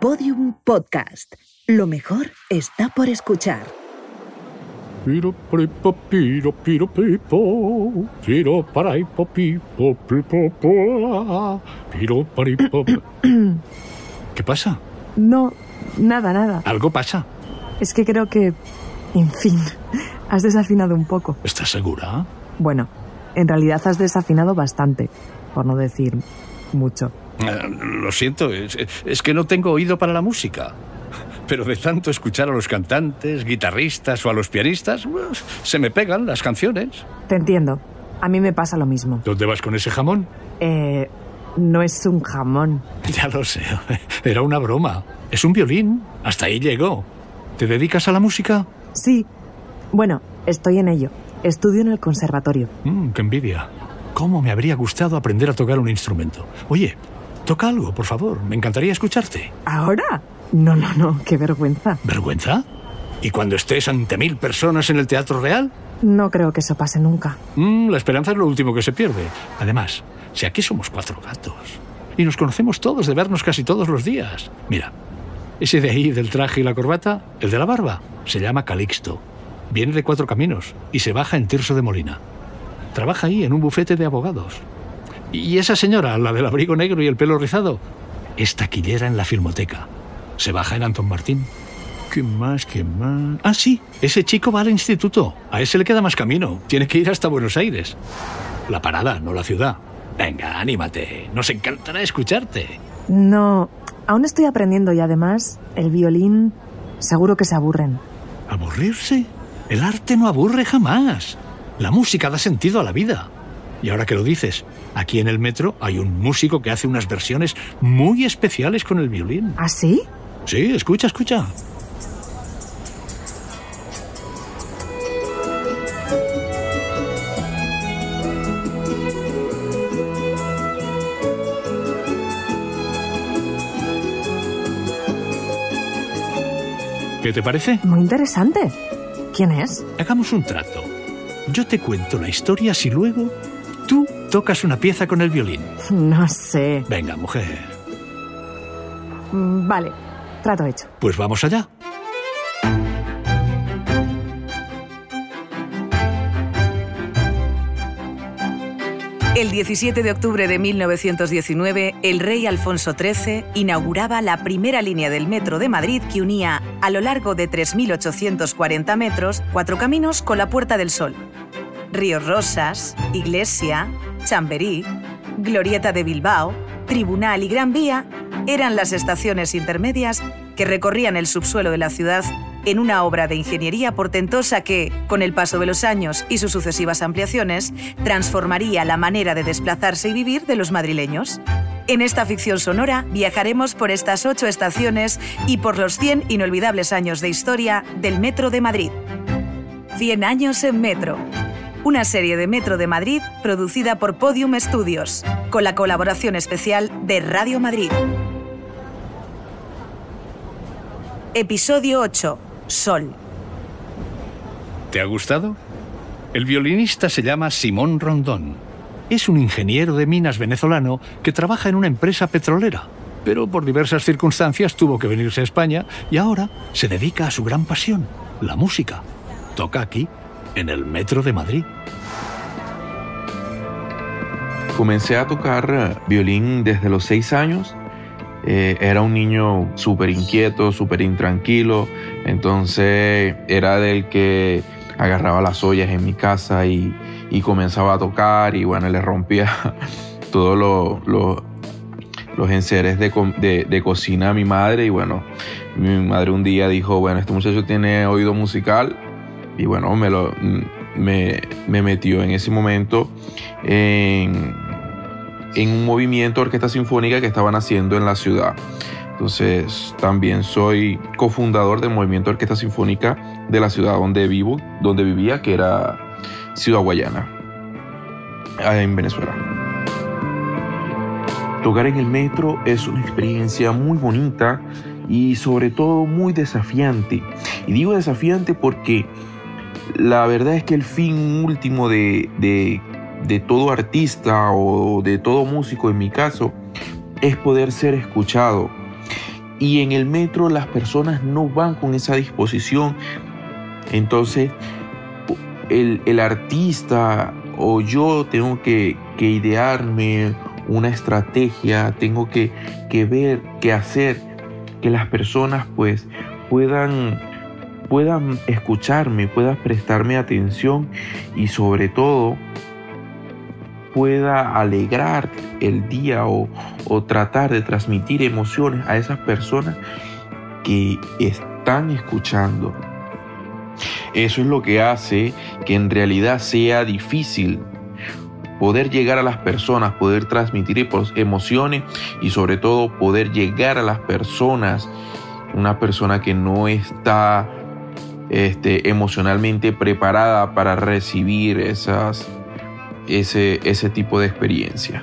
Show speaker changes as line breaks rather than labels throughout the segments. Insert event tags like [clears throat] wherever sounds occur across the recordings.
Podium Podcast. Lo mejor está por escuchar.
Piro piro piro piro pipo, piro paraipo pipo pipo po, piro paripo. [clears throat] ¿Qué pasa?
No, nada, nada.
¿Algo pasa?
Es que creo que, en fin, has desafinado un poco.
¿Estás segura?
Bueno, en realidad has desafinado bastante, por no decir mucho.
Eh, lo siento, es, es que no tengo oído para la música. Pero de tanto escuchar a los cantantes, guitarristas o a los pianistas, se me pegan las canciones.
Te entiendo. A mí me pasa lo mismo.
¿Dónde vas con ese jamón?
Eh, no es un jamón. [laughs]
Ya lo sé, era una broma. Es un violín. Hasta ahí llegó. ¿Te dedicas a la música?
Sí. Bueno, estoy en ello. Estudio en el conservatorio.
Mm, ¡Qué envidia! ¿Cómo me habría gustado aprender a tocar un instrumento? Oye, toca algo, por favor. Me encantaría escucharte.
¿Ahora? No, no, no. Qué vergüenza.
¿Vergüenza? ¿Y cuando estés ante mil personas en el Teatro Real?
No creo que eso pase nunca.
Mm, la esperanza es lo último que se pierde. Además, si aquí somos cuatro gatos y nos conocemos todos de vernos casi todos los días. Mira, ese de ahí del traje y la corbata, el de la barba, se llama Calixto. Viene de cuatro caminos y se baja en Tirso de Molina. Trabaja ahí en un bufete de abogados. Y esa señora, la del abrigo negro y el pelo rizado, es taquillera en la filmoteca. Se baja en Antón Martín. ¿Qué más? ¿Qué más? Ah, sí, ese chico va al instituto. A ese le queda más camino. Tiene que ir hasta Buenos Aires. La parada, no la ciudad. Venga, anímate. Nos encantará escucharte.
No, aún estoy aprendiendo y además el violín seguro que se aburren.
¿Aburrirse? El arte no aburre jamás. La música da sentido a la vida. Y ahora que lo dices, aquí en el metro hay un músico que hace unas versiones muy especiales con el violín.
¿Ah, sí?
Sí, escucha, escucha. ¿Qué te parece?
Muy interesante. ¿Quién es?
Hagamos un trato. Yo te cuento la historia si luego tocas una pieza con el violín.
No sé.
Venga, mujer.
Mm, Vale, trato hecho.
Pues vamos allá.
El 17 de octubre de 1919, el rey Alfonso XIII inauguraba la primera línea del metro de Madrid que unía, a lo largo de 3.840 metros, cuatro caminos con la Puerta del Sol. Ríos Rosas, Iglesia, Chamberí, Glorieta de Bilbao, Tribunal y Gran Vía eran las estaciones intermedias que recorrían el subsuelo de la ciudad en una obra de ingeniería portentosa que, con el paso de los años y sus sucesivas ampliaciones, transformaría la manera de desplazarse y vivir de los madrileños. En esta ficción sonora viajaremos por estas ocho estaciones y por los 100 inolvidables años de historia del Metro de Madrid. 100 años en Metro. Una serie de Metro de Madrid producida por Podium Studios, con la colaboración especial de Radio Madrid. Episodio 8. Sol.
¿Te ha gustado? El violinista se llama Simón Rondón. Es un ingeniero de minas venezolano que trabaja en una empresa petrolera, pero por diversas circunstancias tuvo que venirse a España y ahora se dedica a su gran pasión, la música. Toca aquí, en el Metro de Madrid.
Comencé a tocar eh, violín desde los seis años. Eh, era un niño súper inquieto, súper intranquilo. Entonces era del que agarraba las ollas en mi casa y, comenzaba a tocar y bueno, le rompía [laughs] todos lo- lo- los enseres de- de cocina a mi madre y bueno, mi madre un día dijo, bueno, este muchacho tiene oído musical y bueno, me, lo, me, me metió en ese momento en, un movimiento de orquesta sinfónica que estaban haciendo en la ciudad. Entonces también soy cofundador del movimiento orquesta sinfónica de la ciudad donde vivo, donde vivía, que era Ciudad Guayana, ah, en Venezuela. Tocar en el metro es una experiencia muy bonita y sobre todo muy desafiante. Y digo desafiante porque la verdad es que el fin último de, de, todo artista o de todo músico en mi caso es poder ser escuchado. y en el metro las personas no van con esa disposición. Entonces, el, artista o yo tengo que, idearme una estrategia, tengo que, que ver, que hacer que las personas pues puedan puedan escucharme, puedan prestarme atención y sobre todo pueda alegrar el día o, tratar de transmitir emociones a esas personas que están escuchando. Eso es lo que hace que en realidad sea difícil poder llegar a las personas, poder transmitir emociones y sobre todo poder llegar a las personas, una persona que no está este, emocionalmente preparada para recibir esas, ese, ese tipo de experiencia.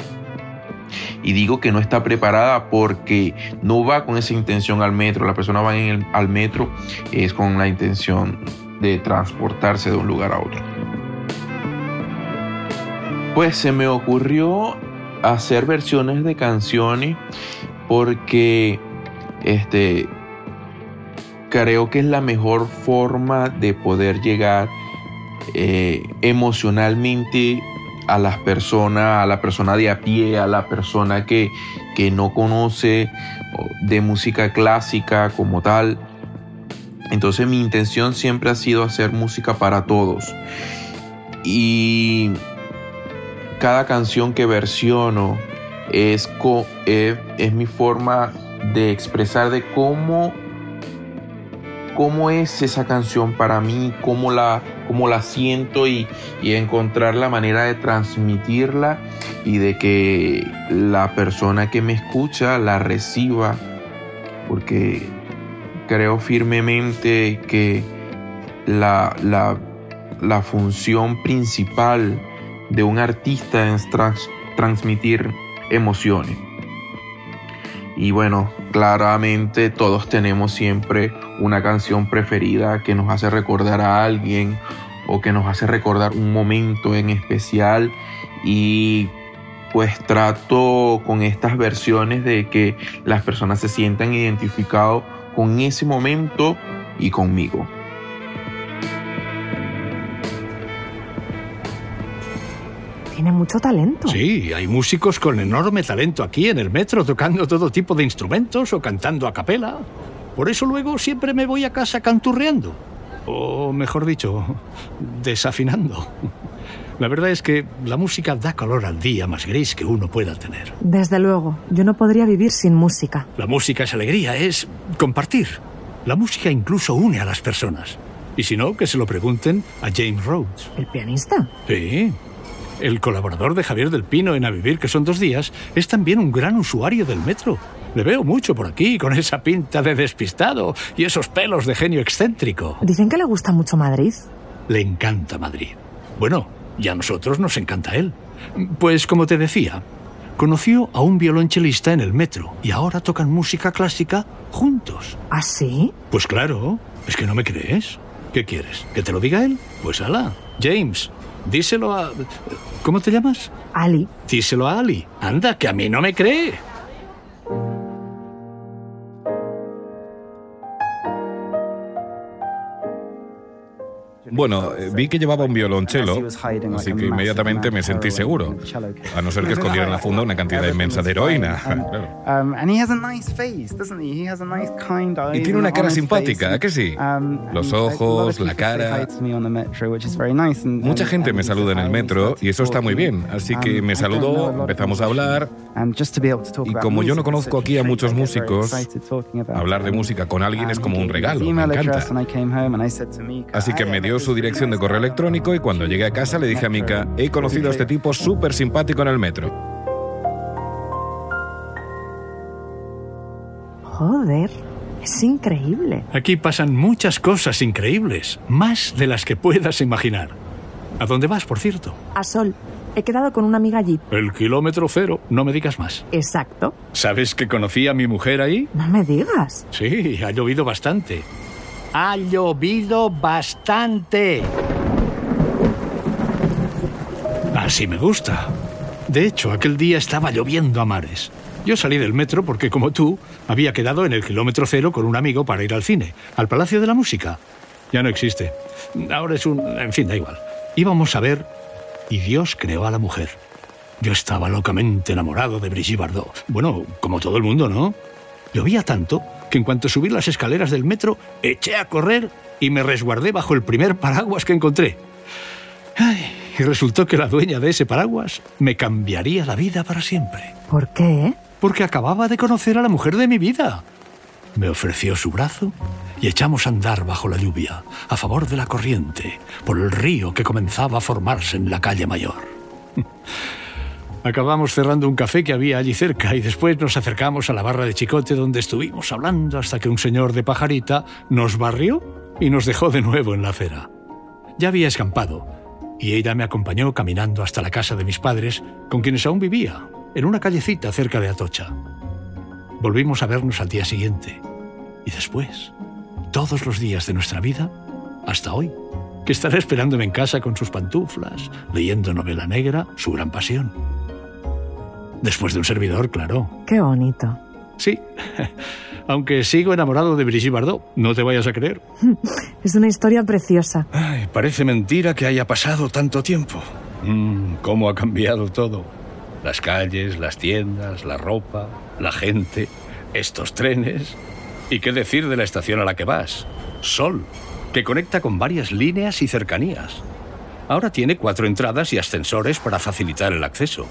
Y digo que no está preparada porque no va con esa intención al metro. La persona va en al metro es con la intención de transportarse de un lugar a otro. Pues se me ocurrió hacer versiones de canciones porque este, creo que es la mejor forma de poder llegar eh, emocionalmente a las personas, a la persona de a pie, a la persona que, que no conoce de música clásica como tal. Entonces mi intención siempre ha sido hacer música para todos. Y cada canción que versiono es, es, es mi forma de expresar de cómo cómo es esa canción para mí, cómo la, cómo la siento y, encontrar la manera de transmitirla y de que la persona que me escucha la reciba, porque creo firmemente que la, la, función principal de un artista es transmitir emociones. Y bueno, claramente todos tenemos siempre una canción preferida que nos hace recordar a alguien o que nos hace recordar un momento en especial y pues trato con estas versiones de que las personas se sientan identificados con ese momento y conmigo.
Tiene mucho talento.
Sí, hay músicos con enorme talento aquí en el metro tocando todo tipo de instrumentos o cantando a capela. Por eso luego siempre me voy a casa canturreando. O mejor dicho, desafinando. La verdad es que la música da color al día más gris que uno pueda tener.
Desde luego, yo no podría vivir sin música.
La música es alegría, es compartir. La música incluso une a las personas. Y si no, que se lo pregunten a James Rhodes.
¿El pianista?
Sí, el colaborador de Javier del Pino en A Vivir, que son dos días, es también un gran usuario del metro. Le veo mucho por aquí, con esa pinta de despistado y esos pelos de genio excéntrico.
Dicen que le gusta mucho Madrid.
Le encanta Madrid. Bueno, y a nosotros nos encanta él. Pues como te decía, conoció a un violonchelista en el metro y ahora tocan música clásica juntos.
¿Ah, sí?
Pues claro, es que no me crees. ¿Qué quieres? ¿Que te lo diga él? Pues ala, James, Díselo a... ¿Cómo te llamas?
Ali.
Díselo a Ali. Anda, que a mí no me cree.
Bueno, eh, vi que llevaba un violonchelo, así que inmediatamente me sentí seguro, a no ser que escondiera en la funda una cantidad inmensa de heroína. [laughs] Y tiene una cara simpática, ¿a que sí? Um, Los ojos, la cara. Mucha gente me saluda en el metro y eso está muy bien, así que um, me saludó, empezamos a hablar. Y como yo no conozco aquí a muchos músicos, hablar de música con alguien es como un regalo, me encanta. Así que me dio su dirección de correo electrónico y cuando llegué a casa le dije a Mika, he conocido a este tipo súper simpático en el metro.
Joder, es increíble.
Aquí pasan muchas cosas increíbles, más de las que puedas imaginar. ¿A dónde vas, por cierto?
A Sol. He quedado con una amiga allí.
El kilómetro cero, no me digas más.
Exacto.
¿Sabes que conocí a mi mujer ahí?
No me digas.
Sí, ha llovido bastante. Ha llovido bastante. Así me gusta. De hecho, aquel día estaba lloviendo a mares. Yo salí del metro porque, como tú, había quedado en el kilómetro cero con un amigo para ir al cine, al Palacio de la Música. Ya no existe. Ahora es un... En fin, da igual. Íbamos a ver y Dios creó a la mujer. Yo estaba locamente enamorado de Brigitte Bardot. Bueno, como todo el mundo, ¿no? Llovía tanto que en cuanto subí las escaleras del metro, eché a correr y me resguardé bajo el primer paraguas que encontré. y resultó que la dueña de ese paraguas me cambiaría la vida para siempre.
¿Por qué?
Porque acababa de conocer a la mujer de mi vida. Me ofreció su brazo y echamos a andar bajo la lluvia, a favor de la corriente, por el río que comenzaba a formarse en la calle mayor. Acabamos cerrando un café que había allí cerca y después nos acercamos a la barra de Chicote donde estuvimos hablando hasta que un señor de pajarita nos barrió y nos dejó de nuevo en la acera. Ya había escampado y ella me acompañó caminando hasta la casa de mis padres, con quienes aún vivía, en una callecita cerca de Atocha. Volvimos a vernos al día siguiente y después, todos los días de nuestra vida, hasta hoy, que estará esperándome en casa con sus pantuflas, leyendo novela negra, su gran pasión. Después de un servidor, claro.
Qué bonito.
Sí, [laughs] aunque sigo enamorado de Brigitte Bardot, no te vayas a creer. [laughs]
Es una historia preciosa.
Ay, parece mentira que haya pasado tanto tiempo. Mm, ¿Cómo ha cambiado todo? Las calles, las tiendas, la ropa, la gente, estos trenes. ¿Y qué decir de la estación a la que vas? Sol, que conecta con varias líneas y cercanías. Ahora tiene cuatro entradas y ascensores para facilitar el acceso.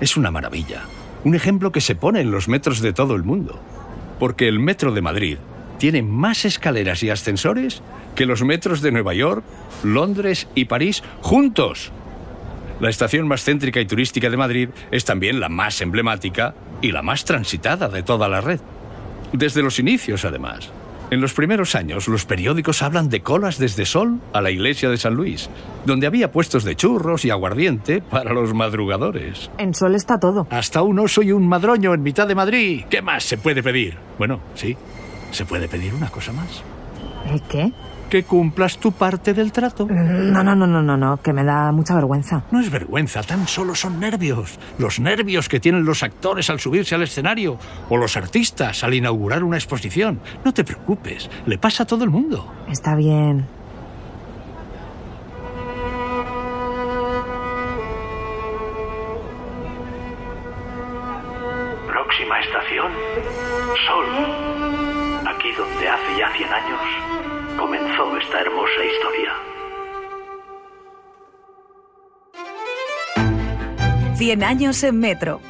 Es una maravilla. Un ejemplo que se pone en los metros de todo el mundo. Porque el metro de Madrid tiene más escaleras y ascensores que los metros de Nueva York, Londres y París juntos. La estación más céntrica y turística de Madrid es también la más emblemática y la más transitada de toda la red. Desde los inicios, además. En los primeros años, los periódicos hablan de colas desde Sol a la iglesia de San Luis, donde había puestos de churros y aguardiente para los madrugadores.
En Sol está todo.
Hasta un oso y un madroño en mitad de Madrid. ¿Qué más se puede pedir? Bueno, sí, se puede pedir una cosa más.
¿El qué?
Que cumplas tu parte del trato.
No, no, no, no, no, no, que me da mucha vergüenza.
No es vergüenza, tan solo son nervios. Los nervios que tienen los actores al subirse al escenario o los artistas al inaugurar una exposición. No te preocupes, le pasa a todo el mundo.
Está bien.
Próxima estación, Sol. Aquí donde hace ya 100 años comenzó esta hermosa historia.
Cien años en Metro.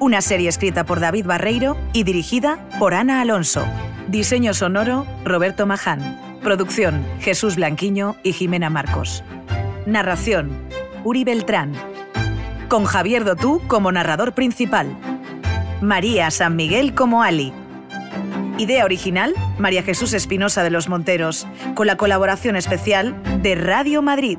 Una serie escrita por David Barreiro y dirigida por Ana Alonso. Diseño sonoro, Roberto Maján. Producción, Jesús Blanquiño y Jimena Marcos. Narración, Uri Beltrán. Con Javier Dotú como narrador principal. María San Miguel como Ali. Idea original, María Jesús Espinosa de los Monteros, con la colaboración especial de Radio Madrid.